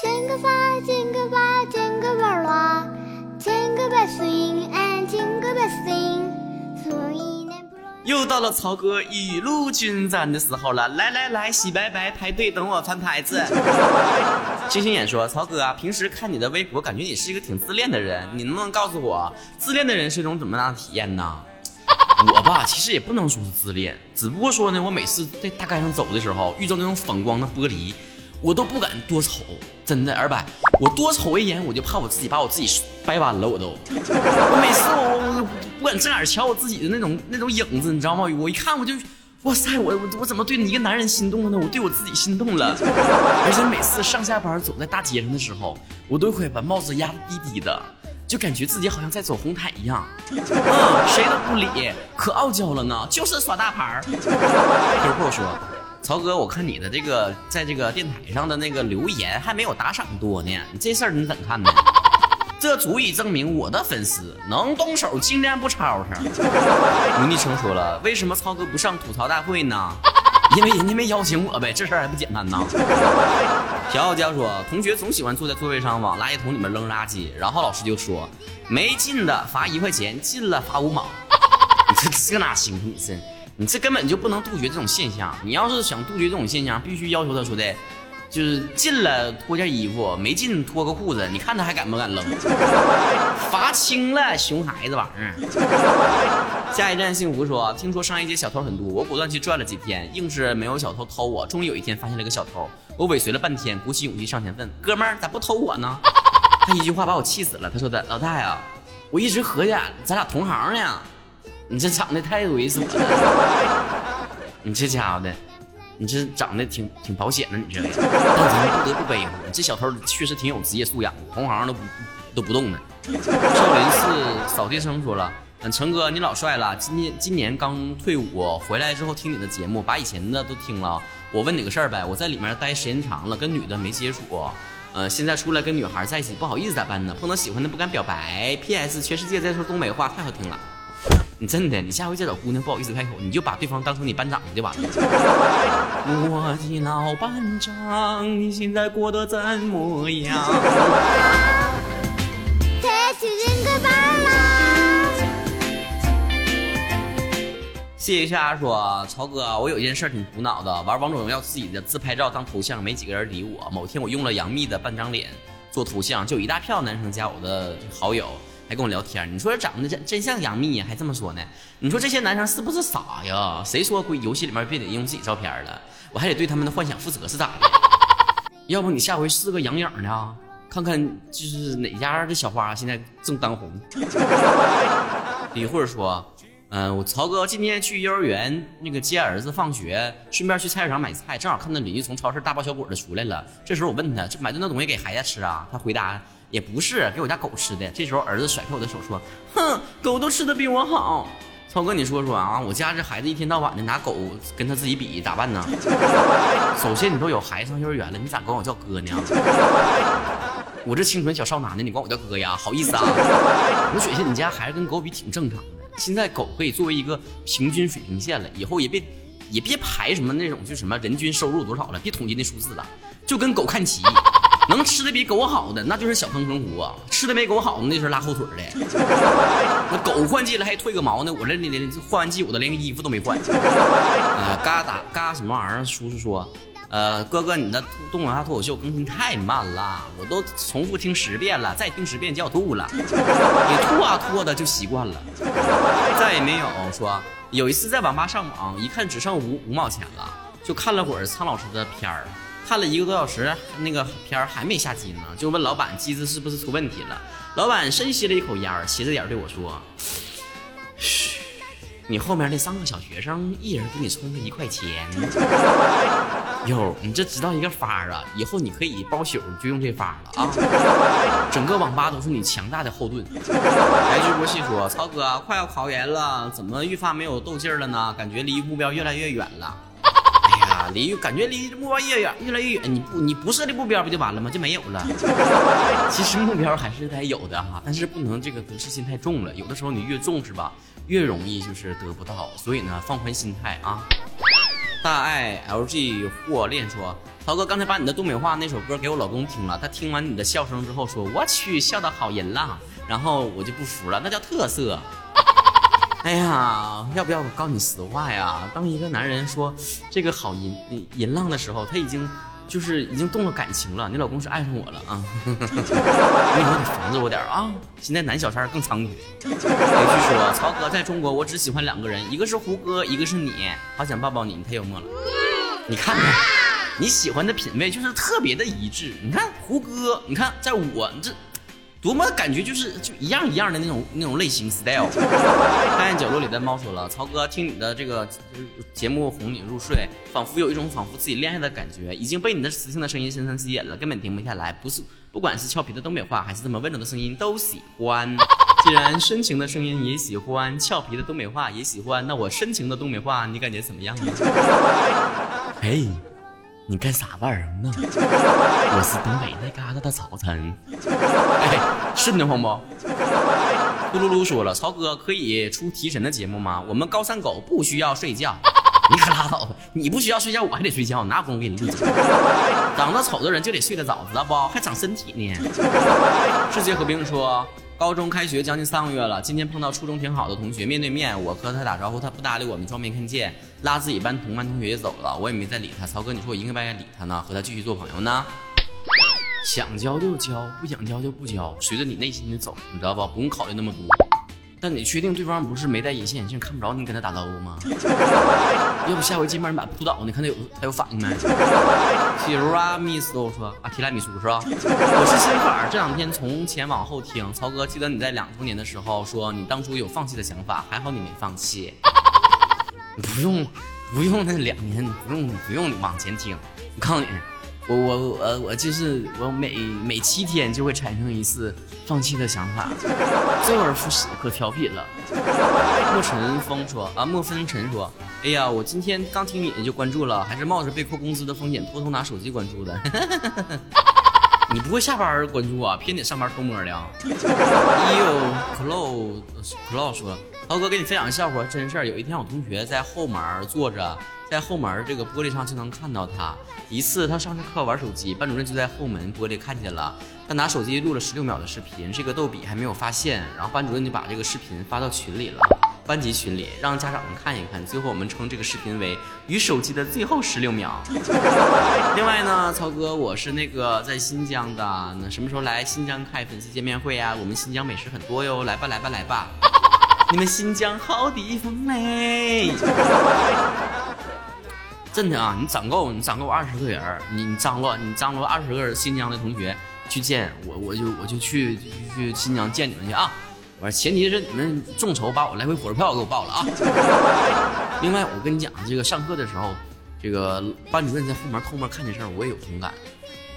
剪个发，剪个发，剪个娃娃，剪个百岁，俺剪个百岁，所以呢不容易。又到了曹哥雨露均沾的时候了，来来来，洗白白，排队等我翻牌子。星星眼说：“曹哥啊，平时看你的微博，感觉你是一个挺自恋的人，你能不能告诉我，自恋的人是一种怎么样的体验呢？” 我吧，其实也不能说是自恋，只不过说呢，我每次在大街上走的时候，遇到那种反光的玻璃，我都不敢多瞅，真的。二百，我多瞅一眼，我就怕我自己把我自己掰弯了，我都。我每次我我不敢正眼瞧我自己的那种那种影子，你知道吗？我一看我就，哇塞，我我我怎么对一个男人心动了呢？我对我自己心动了。而且每次上下班走在大街上的时候，我都会把帽子压得低低的。就感觉自己好像在走红毯一样，嗯，谁都不理，可傲娇了呢，就是耍大牌儿。客户说：“曹哥，我看你的这个在这个电台上的那个留言还没有打赏多呢，你这事儿你怎么看呢？” 这足以证明我的粉丝能动手尽量不吵吵。吴立成说了：“为什么曹哥不上吐槽大会呢？因为人家没邀请我呗，这事儿还不简单呢。”小傲娇说：“同学总喜欢坐在座位上往垃圾桶里面扔垃圾，然后老师就说，没进的罚一块钱，进了罚五毛。你这这哪行？你这你这根本就不能杜绝这种现象。你要是想杜绝这种现象，必须要求他说的，就是进了脱件衣服，没进脱个裤子，你看他还敢不敢扔？罚轻了，熊孩子玩意儿。下一站幸福说，听说商业街小偷很多，我果断去转了几天，硬是没有小偷偷我。终于有一天发现了一个小偷。”我尾随了半天，鼓起勇气上前问：“哥们儿，咋不偷我呢？” 他一句话把我气死了。他说的：“老大呀，我一直合计咱俩同行呢，你这长得太猥琐了。你这家伙的，你这长得挺挺保险的，你这。但咱不得不背负，这小偷确实挺有职业素养，同行都不都不动呢。”少林寺扫地僧说了：“嗯，成哥你老帅了，今年今年刚退伍，回来之后听你的节目，把以前的都听了。”我问你个事儿呗，我在里面待时间长了，跟女的没接触，呃，现在出来跟女孩在一起不好意思咋办呢？碰到喜欢的不敢表白。P.S. 全世界在说东北话太好听了，你真的，你下回再找姑娘不好意思开口，你就把对方当成你班长就完了。我的老班长，你现在过得怎么样？谢谢夏说，曹哥，我有一件事挺苦恼的，玩王者荣耀自己的自拍照当头像，没几个人理我。某天我用了杨幂的半张脸做头像，就一大票男生加我的好友，还跟我聊天。你说长得真真像杨幂，还这么说呢？你说这些男生是不是傻呀？谁说归游戏里面别得用自己照片了？我还得对他们的幻想负责是咋的？要不你下回试个杨颖的，看看就是哪家的小花现在正当红。李慧说。嗯，我曹哥今天去幼儿园那个接儿子放学，顺便去菜市场买菜，正好看到邻居从超市大包小裹的出来了。这时候我问他，这买的那东西给孩子吃啊？他回答也不是，给我家狗吃的。这时候儿子甩开我的手说，哼，狗都吃的比我好。超哥，你说说啊，我家这孩子一天到晚的拿狗跟他自己比，咋办呢？首先你都有孩子上幼儿园了，你咋管我叫哥呢？我这清纯小少男的，你管我叫哥呀？好意思啊？我觉得你家孩子跟狗比挺正常的。现在狗可以作为一个平均水平线了，以后也别也别排什么那种就什么人均收入多少了，别统计那数字了，就跟狗看齐，能吃的比狗好的那就是小坑坑虎，吃的没狗好的那是拉后腿的。那狗换季了还退个毛呢，我这连换完季我都连个衣服都没换。啊，嘎达嘎什么玩意儿？叔叔说。呃，哥哥，你的动画脱口秀更新太慢了，我都重复听十遍了，再听十遍就要吐了。你吐啊吐的就习惯了，再也没有说有一次在网吧上网，一看只剩五五毛钱了，就看了会儿苍老师的片儿，看了一个多小时，那个片儿还没下机呢，就问老板机子是不是出问题了。老板深吸了一口烟，斜着眼对我说：“嘘。”你后面那三个小学生，一人给你充个一块钱。哟，你这知道一个法啊？以后你可以包宿就用这法了啊！整个网吧都是你强大的后盾。来句国戏说：“曹哥，快要考研了，怎么愈发没有斗劲儿了呢？感觉离目标越来越远了。”离感觉离目标越远越来越远，你不你不设立目标不就完了吗？就没有了。其实目标还是得有的哈，但是不能这个得失心太重了。有的时候你越重视吧。越容易就是得不到，所以呢，放宽心态啊。大爱 LG 货链说，涛哥刚才把你的东北话那首歌给我老公听了，他听完你的笑声之后说，我去，笑的好淫了，然后我就不服了，那叫特色。哎呀，要不要我告诉你实话呀？当一个男人说这个好淫淫浪的时候，他已经就是已经动了感情了。你老公是爱上我了啊？你以后你防着我点啊！现在男小三更猖狂。有句说，曹哥在中国我只喜欢两个人，一个是胡歌，一个是你。好想抱抱你，你太幽默了。你看看，你喜欢的品味就是特别的一致。你看胡歌，你看在我这。多么感觉就是就一样一样的那种那种类型 style。看见角落里的猫说了：“曹哥，听你的这个节目哄你入睡，仿佛有一种仿佛自己恋爱的感觉，已经被你的磁性的声音深深吸引了，根本停不下来。不是，不管是俏皮的东北话，还是这么温柔的声音，都喜欢。既然深情的声音也喜欢，俏皮的东北话也喜欢，那我深情的东北话，你感觉怎么样呢？哎。”你干啥玩意儿呢？我是东北那嘎达的早晨，哎，顺得慌不？咕噜噜说了，曹哥可以出提神的节目吗？我们高三狗不需要睡觉。你可拉倒吧！你不需要睡觉，我还得睡觉，哪有功夫给你录节目？长得丑的人就得睡得早，知道不？还长身体呢。世界和平说。高中开学将近三个月了，今天碰到初中挺好的同学，面对面，我和他打招呼，他不搭理我们，装没看见，拉自己班同班同学也走了，我也没再理他。曹哥，你说我应该不应该理他呢？和他继续做朋友呢？想交就交，不想交就不交，随着你内心的走，你知道不？不用考虑那么多。但你确定对方不是没戴隐形眼镜看不着你跟他打招呼吗？要不下回见面你把他扑倒，你看他有他有反应没？比如啊，Miss 都说啊，提拉米苏是吧？我是新粉，这两天从前往后听，曹哥记得你在两周年的时候说你当初有放弃的想法，还好你没放弃。不用不用那两年，不用不用往前听，我告诉你。我我我我就是我每每七天就会产生一次放弃的想法，周而复始，可调皮了。莫尘风说啊，莫风尘说，哎呀，我今天刚听你的就关注了，还是冒着被扣工资的风险偷偷拿手机关注的。你不会下班关注啊？偏得上班偷摸的。呦，Clo Clo 说，涛哥给你分享个笑话，真事儿。有一天我同学在后门坐着。在后门这个玻璃上就能看到他。一次他上着课玩手机，班主任就在后门玻璃看见了。他拿手机录了十六秒的视频，这个逗比还没有发现。然后班主任就把这个视频发到群里了，班级群里让家长们看一看。最后我们称这个视频为“与手机的最后十六秒”。另外呢，曹哥，我是那个在新疆的，那什么时候来新疆开粉丝见面会啊？我们新疆美食很多哟，来吧来吧来吧！你们新疆好地方嘞！真的啊，你攒够，你攒够二十个人，你你张罗，你张罗二十个新疆的同学去见我，我就我就去去新疆见你们去啊！我说前提是你们众筹把我来回火车票给我报了啊！另外，我跟你讲，这个上课的时候，这个班主任在后面偷摸看这事儿，我也有同感。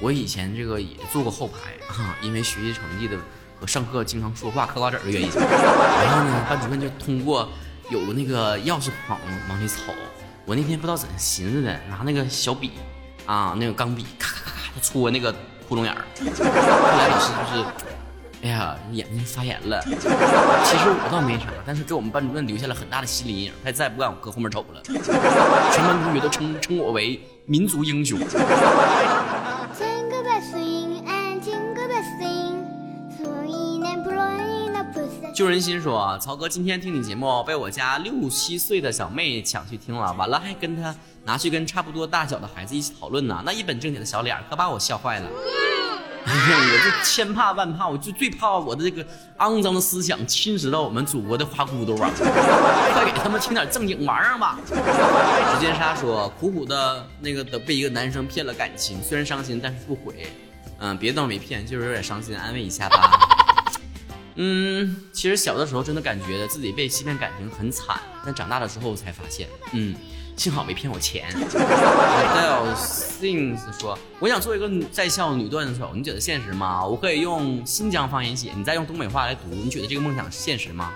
我以前这个也坐过后排啊，因为学习成绩的和上课经常说话嗑瓜子的原因。然后呢，班主任就通过有那个钥匙孔往里瞅。我那天不知道怎寻思的，拿那个小笔，啊，那个钢笔，咔咔咔咔戳那个窟窿眼儿。后来老师就是，哎呀，眼睛发炎了。其实我倒没啥，但是给我们班主任留下了很大的心理阴影，他再也不敢我搁后面瞅了。全班同学都称称我为民族英雄。救人心说，曹哥今天听你节目，被我家六七岁的小妹抢去听了，完了还跟他拿去跟差不多大小的孩子一起讨论呢，那一本正经的小脸可把我笑坏了。哎呀，我就千怕万怕，我就最怕我的这个肮脏的思想侵蚀到我们祖国的花骨朵啊！快给他们听点正经玩意儿吧。时间沙说，苦苦的那个的被一个男生骗了感情，虽然伤心，但是不悔。嗯，别的倒没骗，就是有点伤心，安慰一下吧。嗯，其实小的时候真的感觉自己被欺骗感情很惨，但长大了之后才发现，嗯，幸好没骗我钱。Adele Sings 说：“我想做一个在校女段子手，你觉得现实吗？我可以用新疆方言写，你再用东北话来读，你觉得这个梦想现实吗？”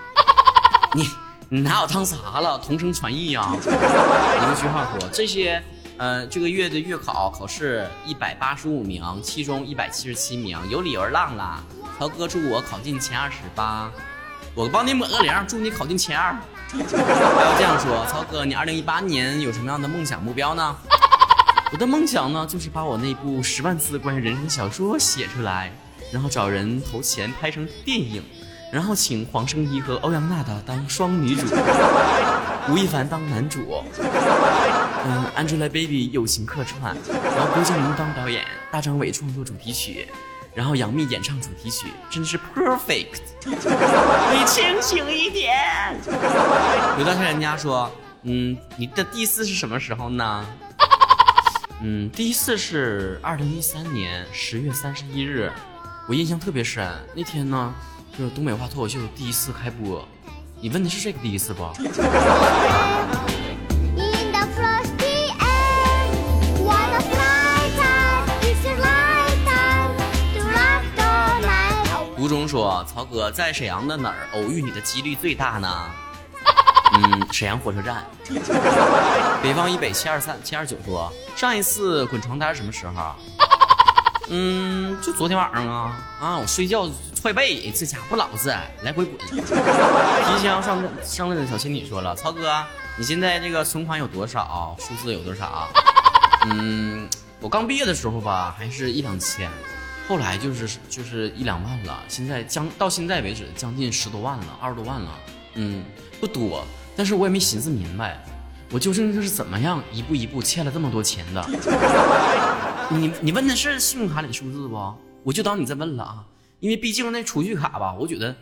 你你拿我当啥了？同声传译啊！一个句号说：“这些，呃，这个月的月考考试一百八十五名，其中一百七十七名有理由浪了。”曹哥祝我考进前二十吧，我帮你抹个零，祝你考进前二。还要这样说，曹哥，你二零一八年有什么样的梦想目标呢？我的梦想呢，就是把我那部十万字关于人生的小说写出来，然后找人投钱拍成电影，然后请黄圣依和欧阳娜娜当双女主，吴亦凡当男主，嗯，Angelababy 友情客串，然后郭敬明当导演，大张伟创作主题曲，然后杨幂演唱主题曲，真的是 perfect。你清醒一点。有段时间人家说，嗯，你的第一次是什么时候呢？嗯，第一次是二零一三年十月三十一日，我印象特别深。那天呢，就是东北话脱口秀第一次开播。你问的是这个第一次不？中说：“曹哥在沈阳的哪儿偶遇你的几率最大呢？” 嗯，沈阳火车站。北方以北七二三七二九说，上一次滚床单什么时候？嗯，就昨天晚上啊啊！我睡觉踹被，这家伙不老实，来回滚。提箱上上来的小仙女说了，曹哥，你现在这个存款有多少？数字有多少？嗯，我刚毕业的时候吧，还是一两千，后来就是就是一两万了。现在将到现在为止，将近十多万了，二十多万了。嗯，不多。但是我也没寻思明白，我究竟是怎么样一步一步欠了这么多钱的？你你问的是信用卡里的数字不？我就当你在问了啊，因为毕竟那储蓄卡吧，我觉得。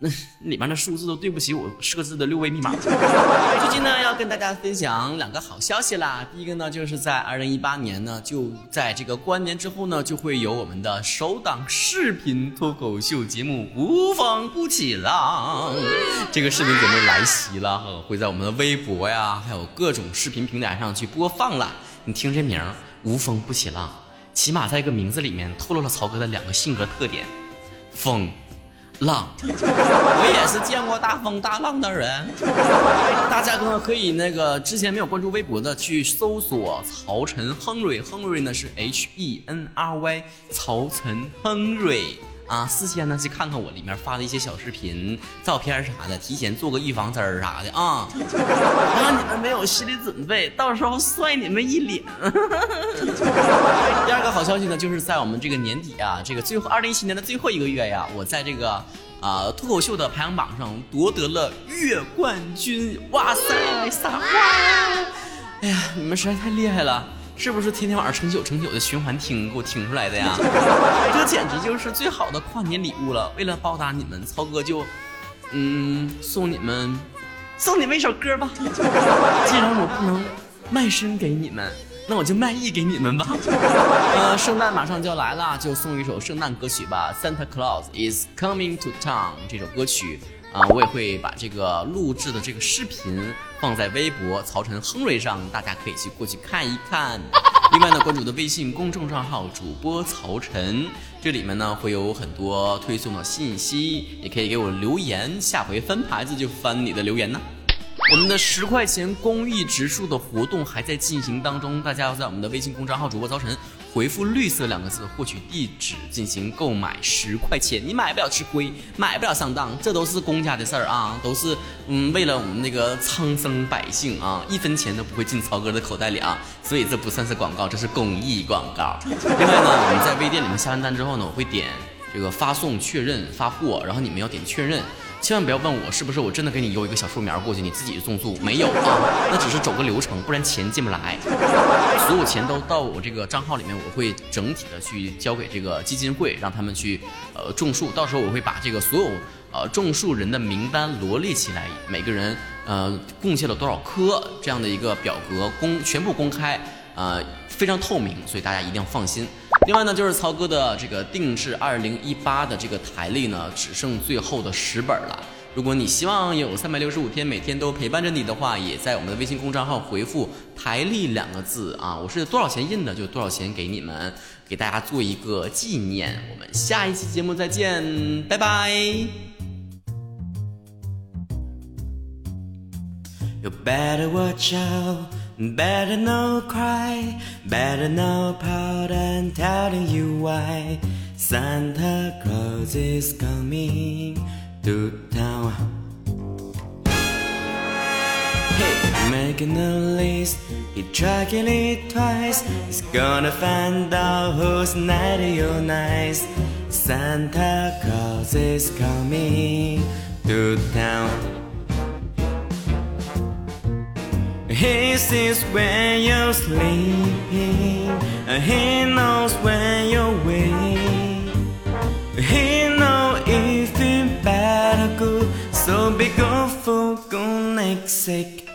那里面的数字都对不起我设置的六位密码。最近呢，要跟大家分享两个好消息啦。第一个呢，就是在二零一八年呢，就在这个过完年之后呢，就会有我们的首档视频脱口秀节目《无风不起浪》。这个视频节目来袭了，会在我们的微博呀，还有各种视频平台上去播放了。你听这名儿“无风不起浪”，起码在一个名字里面透露了曹哥的两个性格特点：风。浪，我也是见过大风大浪的人。大家呢可以那个之前没有关注微博的去搜索曹晨亨瑞，亨瑞呢是 H E N R Y，曹晨亨瑞。啊，事先呢去看看我里面发的一些小视频、照片啥的，提前做个预防针儿啥的啊，让你们没有心理准备，到时候摔你们一脸。第二个好消息呢，就是在我们这个年底啊，这个最后二零一七年的最后一个月呀，我在这个啊脱口秀的排行榜上夺得了月冠军，哇塞，撒花！哎呀，你们实在太厉害了。是不是天天晚上成宿成宿的循环听给我听出来的呀？这简直就是最好的跨年礼物了。为了报答你们，曹哥就，嗯，送你们，送你们一首歌吧。既然我不能卖身给你们，那我就卖艺给你们吧。呃，圣诞马上就要来了，就送一首圣诞歌曲吧，《Santa Claus is Coming to Town》这首歌曲。啊，我也会把这个录制的这个视频放在微博曹晨亨瑞上，大家可以去过去看一看。另外呢，关注我的微信公众账号主播曹晨，这里面呢会有很多推送的信息，也可以给我留言，下回翻牌子就翻你的留言呢。我们的十块钱公益植树的活动还在进行当中，大家要在我们的微信公众号主播曹晨。回复“绿色”两个字，获取地址进行购买，十块钱，你买不了吃亏，买不了上当，这都是公家的事儿啊，都是嗯，为了我们那个苍生百姓啊，一分钱都不会进曹哥的口袋里啊，所以这不算是广告，这是公益广告。另外呢，我们在微店里面下完单之后呢，我会点这个发送确认发货，然后你们要点确认。千万不要问我是不是我真的给你邮一个小树苗过去，你自己种树没有啊？那只是走个流程，不然钱进不来。所有钱都到我这个账号里面，我会整体的去交给这个基金会，让他们去呃种树。到时候我会把这个所有呃种树人的名单罗列起来，每个人呃贡献了多少棵这样的一个表格公全部公开，呃非常透明，所以大家一定要放心。另外呢，就是曹哥的这个定制二零一八的这个台历呢，只剩最后的十本了。如果你希望有三百六十五天每天都陪伴着你的话，也在我们的微信公众号回复“台历”两个字啊，我是多少钱印的就多少钱给你们，给大家做一个纪念。我们下一期节目再见，拜拜。You better watch out. Better no cry, better no pout and telling you why Santa Claus is coming to town. Hey, making a list. He tracking it twice. He's gonna find out who's naughty or nice. Santa Claus is coming to town. He sees when you're sleeping. and He knows when you're awake. He knows if you're bad or good. So be good for goodness sake.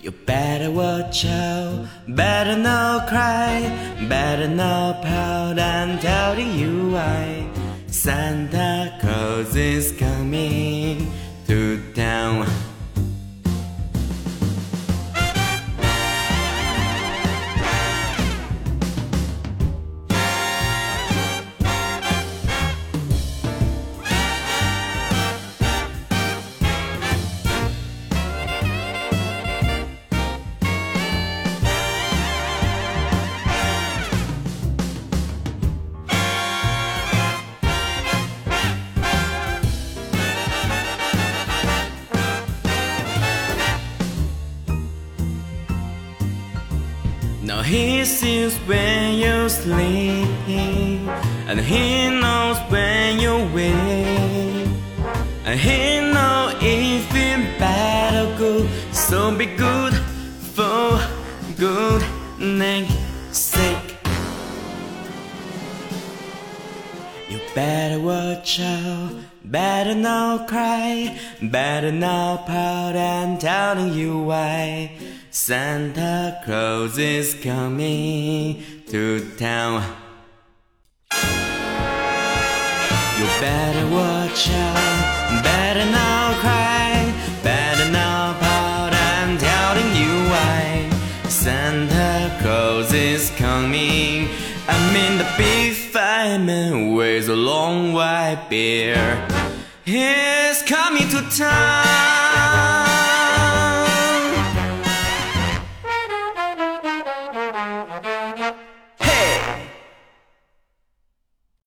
You better watch out, better not cry, better not pout. I'm you why. Santa Claus is coming Now he sees when you're sleeping, and he knows when you're awake, and he knows if you're bad or good. So be good for goodness sake. You better watch out, better not cry, better not pout. I'm telling you why. Santa Claus is coming to town. You better watch out, better not cry, better not pout. I'm telling you why. Santa Claus is coming. I'm in the big fireman with a long white beard. He's coming to town.